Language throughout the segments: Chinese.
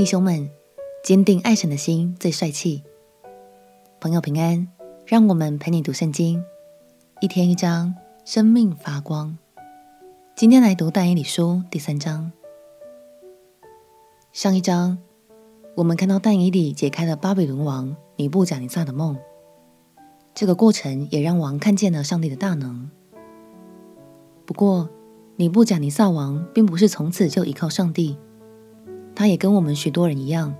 弟兄们，坚定爱神的心最帅气。朋友平安，让我们陪你读圣经，一天一章，生命发光。今天来读但以理书第三章。上一章我们看到但以理解开了巴比伦王尼布甲尼撒的梦，这个过程也让王看见了上帝的大能。不过，尼布甲尼撒王并不是从此就依靠上帝。他也跟我们许多人一样，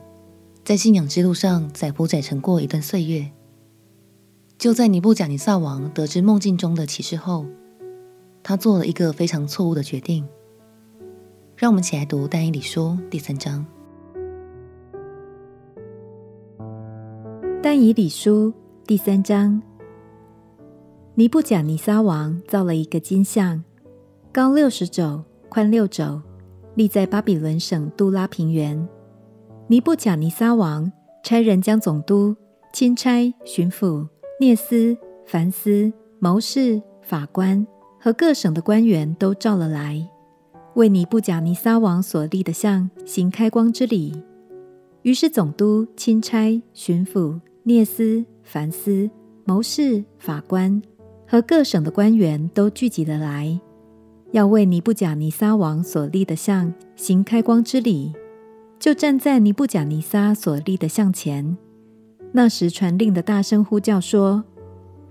在信仰之路上载浮载沉过一段岁月。就在尼布甲尼撒王得知梦境中的启示后，他做了一个非常错误的决定。让我们起来读但以理书第三章。但以理书第三章，尼布甲尼撒王造了一个金像，高六十肘，宽六肘。立在巴比伦省杜拉平原。尼布甲尼撒王差人将总督、钦差、巡抚、聂斯、凡斯、谋士、法官和各省的官员都召了来，为尼布甲尼撒王所立的像行开光之礼。于是总督、钦差、巡抚、聂斯、凡斯、谋士、法官和各省的官员都聚集了来。要为尼布甲尼撒王所立的像行开光之礼，就站在尼布甲尼撒所立的像前。那时传令的大声呼叫说：“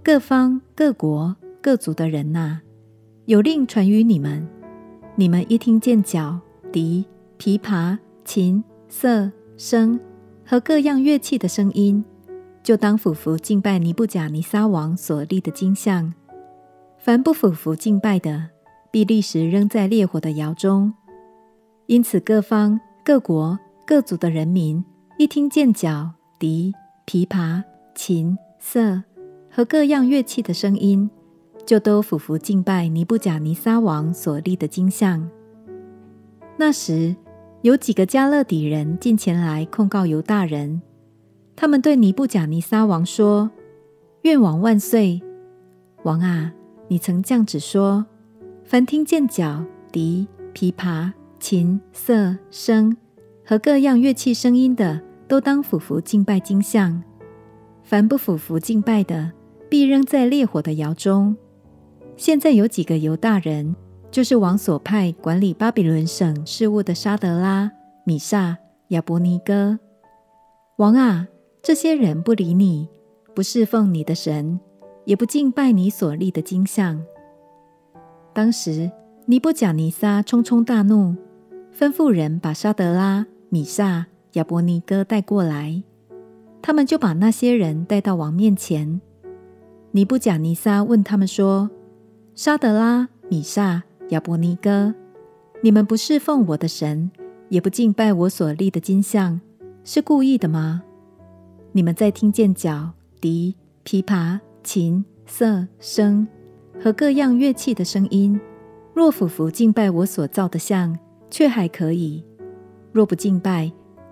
各方、各国、各族的人哪、啊，有令传于你们：你们一听见角、笛、琵琶、琴、瑟、笙和各样乐器的声音，就当俯伏敬拜尼布甲尼撒王所立的金像。凡不俯伏敬拜的，”必立时扔在烈火的窑中。因此，各方、各国、各族的人民一听见角、笛、琵琶、琴、瑟和各样乐器的声音，就都俯伏敬拜尼布甲尼撒王所立的金像。那时，有几个迦勒底人进前来控告犹大人，他们对尼布甲尼撒王说：“愿王万岁！王啊，你曾降旨说。”凡听见角、笛、琵琶、琴、瑟、笙和各样乐器声音的，都当俯伏敬拜金像；凡不俯伏敬拜的，必扔在烈火的窑中。现在有几个犹大人，就是王所派管理巴比伦省事务的沙德拉、米煞、亚伯尼哥。王啊，这些人不理你，不侍奉你的神，也不敬拜你所立的金像。当时，尼布甲尼撒匆匆大怒，吩咐人把沙德拉、米煞、亚伯尼歌带过来。他们就把那些人带到王面前。尼布甲尼撒问他们说：“沙德拉、米煞、亚伯尼歌，你们不侍奉我的神，也不敬拜我所立的金像，是故意的吗？你们在听见角、笛、琵琶、琴、瑟、声。”和各样乐器的声音，若俯伏敬拜我所造的像，却还可以；若不敬拜，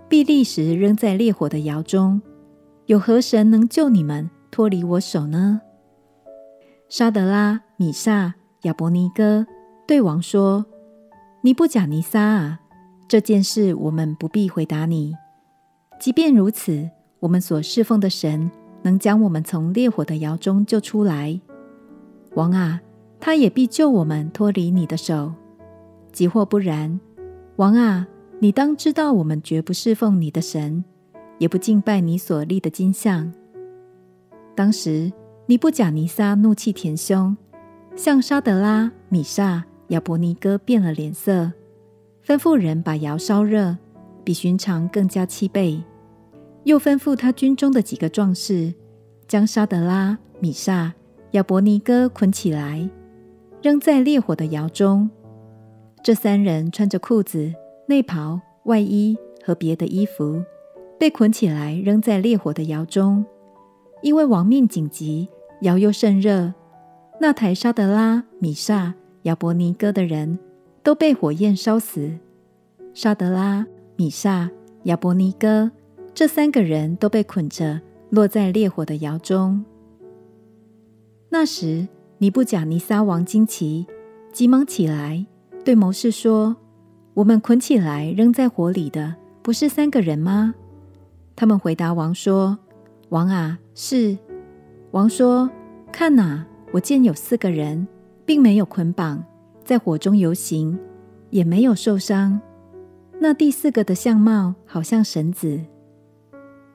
必立时扔在烈火的窑中。有何神能救你们脱离我手呢？沙德拉、米煞、亚伯尼歌对王说：“尼布甲尼撒啊，这件事我们不必回答你。即便如此，我们所侍奉的神能将我们从烈火的窑中救出来。”王啊，他也必救我们脱离你的手；即或不然，王啊，你当知道，我们绝不侍奉你的神，也不敬拜你所立的金像。当时，尼布甲尼撒怒气填胸，向沙德拉、米煞、亚伯尼歌变了脸色，吩咐人把窑烧热，比寻常更加七倍。又吩咐他军中的几个壮士，将沙德拉、米煞。亚伯尼歌捆起来，扔在烈火的窑中。这三人穿着裤子、内袍、外衣和别的衣服，被捆起来扔在烈火的窑中。因为亡命紧急，窑又甚热，那台沙德拉、米煞、亚伯尼歌的人都被火焰烧死。沙德拉、米煞、亚伯尼歌这三个人都被捆着，落在烈火的窑中。那时，尼布甲尼撒王惊奇，急忙起来，对谋士说：“我们捆起来扔在火里的，不是三个人吗？”他们回答王说：“王啊，是。”王说：“看哪，我见有四个人，并没有捆绑，在火中游行，也没有受伤。那第四个的相貌好像神子。”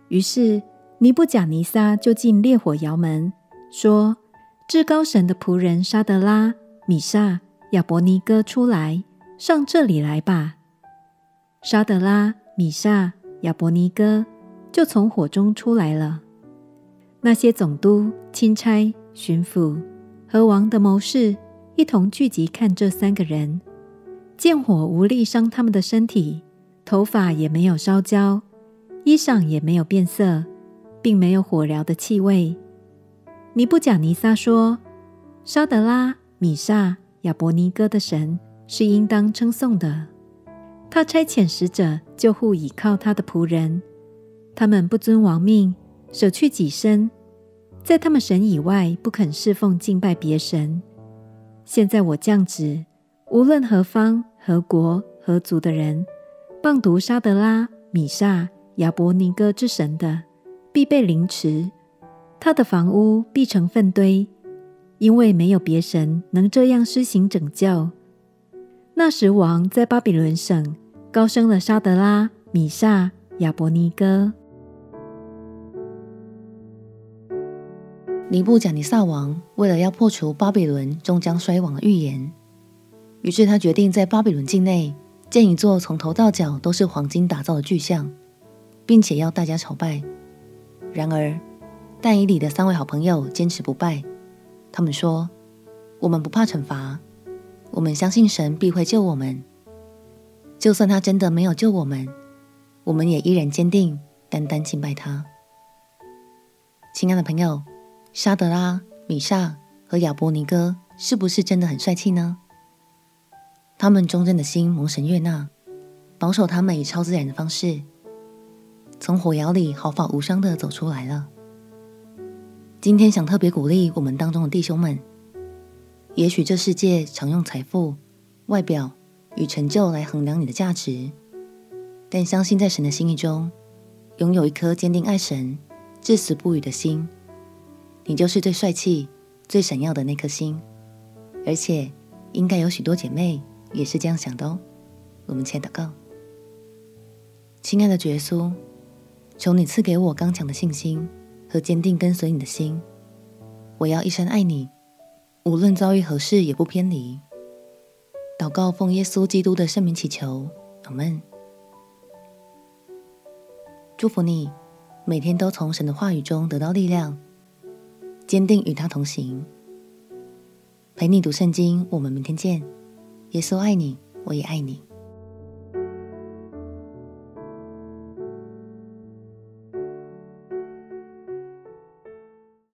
于是尼布甲尼撒就进烈火窑门，说：“至高神的仆人沙得拉、米煞、亚伯尼歌出来，上这里来吧。”沙得拉、米煞、亚伯尼歌就从火中出来了。那些总督、钦差、巡抚和王的谋士一同聚集看这三个人，见火无力伤他们的身体，头发也没有烧焦，衣裳也没有变色，并没有火燎的气味。尼布甲尼撒说：“沙德拉、米撒、亚伯尼哥的神是应当称颂的。他差遣使者救护倚靠他的仆人，他们不遵王命。”舍去己身，在他们神以外不肯侍奉敬拜别神。现在我降旨，无论何方、何国、何族的人，谤讟沙德拉、米撒、亚伯尼哥之神的，必被凌迟，他的房屋必成粪堆，因为没有别神能这样施行拯救。那时王在巴比伦省高升了沙德拉、米煞、亚伯尼哥。尼布甲尼撒王为了要破除巴比伦终将衰亡的预言，于是他决定在巴比伦境内建一座从头到脚都是黄金打造的巨像，并且要大家朝拜。然而，但以理的三位好朋友坚持不拜。他们说：“我们不怕惩罚，我们相信神必会救我们。就算他真的没有救我们，我们也依然坚定单单敬拜他。”亲爱的朋友。沙德拉、米煞和亚伯尼歌是不是真的很帅气呢？他们忠贞的心蒙神悦纳，保守他们以超自然的方式，从火窑里毫发无伤的走出来了。今天想特别鼓励我们当中的弟兄们，也许这世界常用财富、外表与成就来衡量你的价值，但相信在神的心意中，拥有一颗坚定爱神、至死不渝的心。你就是最帅气、最闪耀的那颗星，而且应该有许多姐妹也是这样想的哦。我们且祷告，亲爱的主耶稣，求你赐给我刚强的信心和坚定跟随你的心。我要一生爱你，无论遭遇何事也不偏离。祷告奉耶稣基督的圣名祈求，阿门。祝福你，每天都从神的话语中得到力量。坚定与他同行，陪你读圣经。我们明天见。耶稣爱你，我也爱你。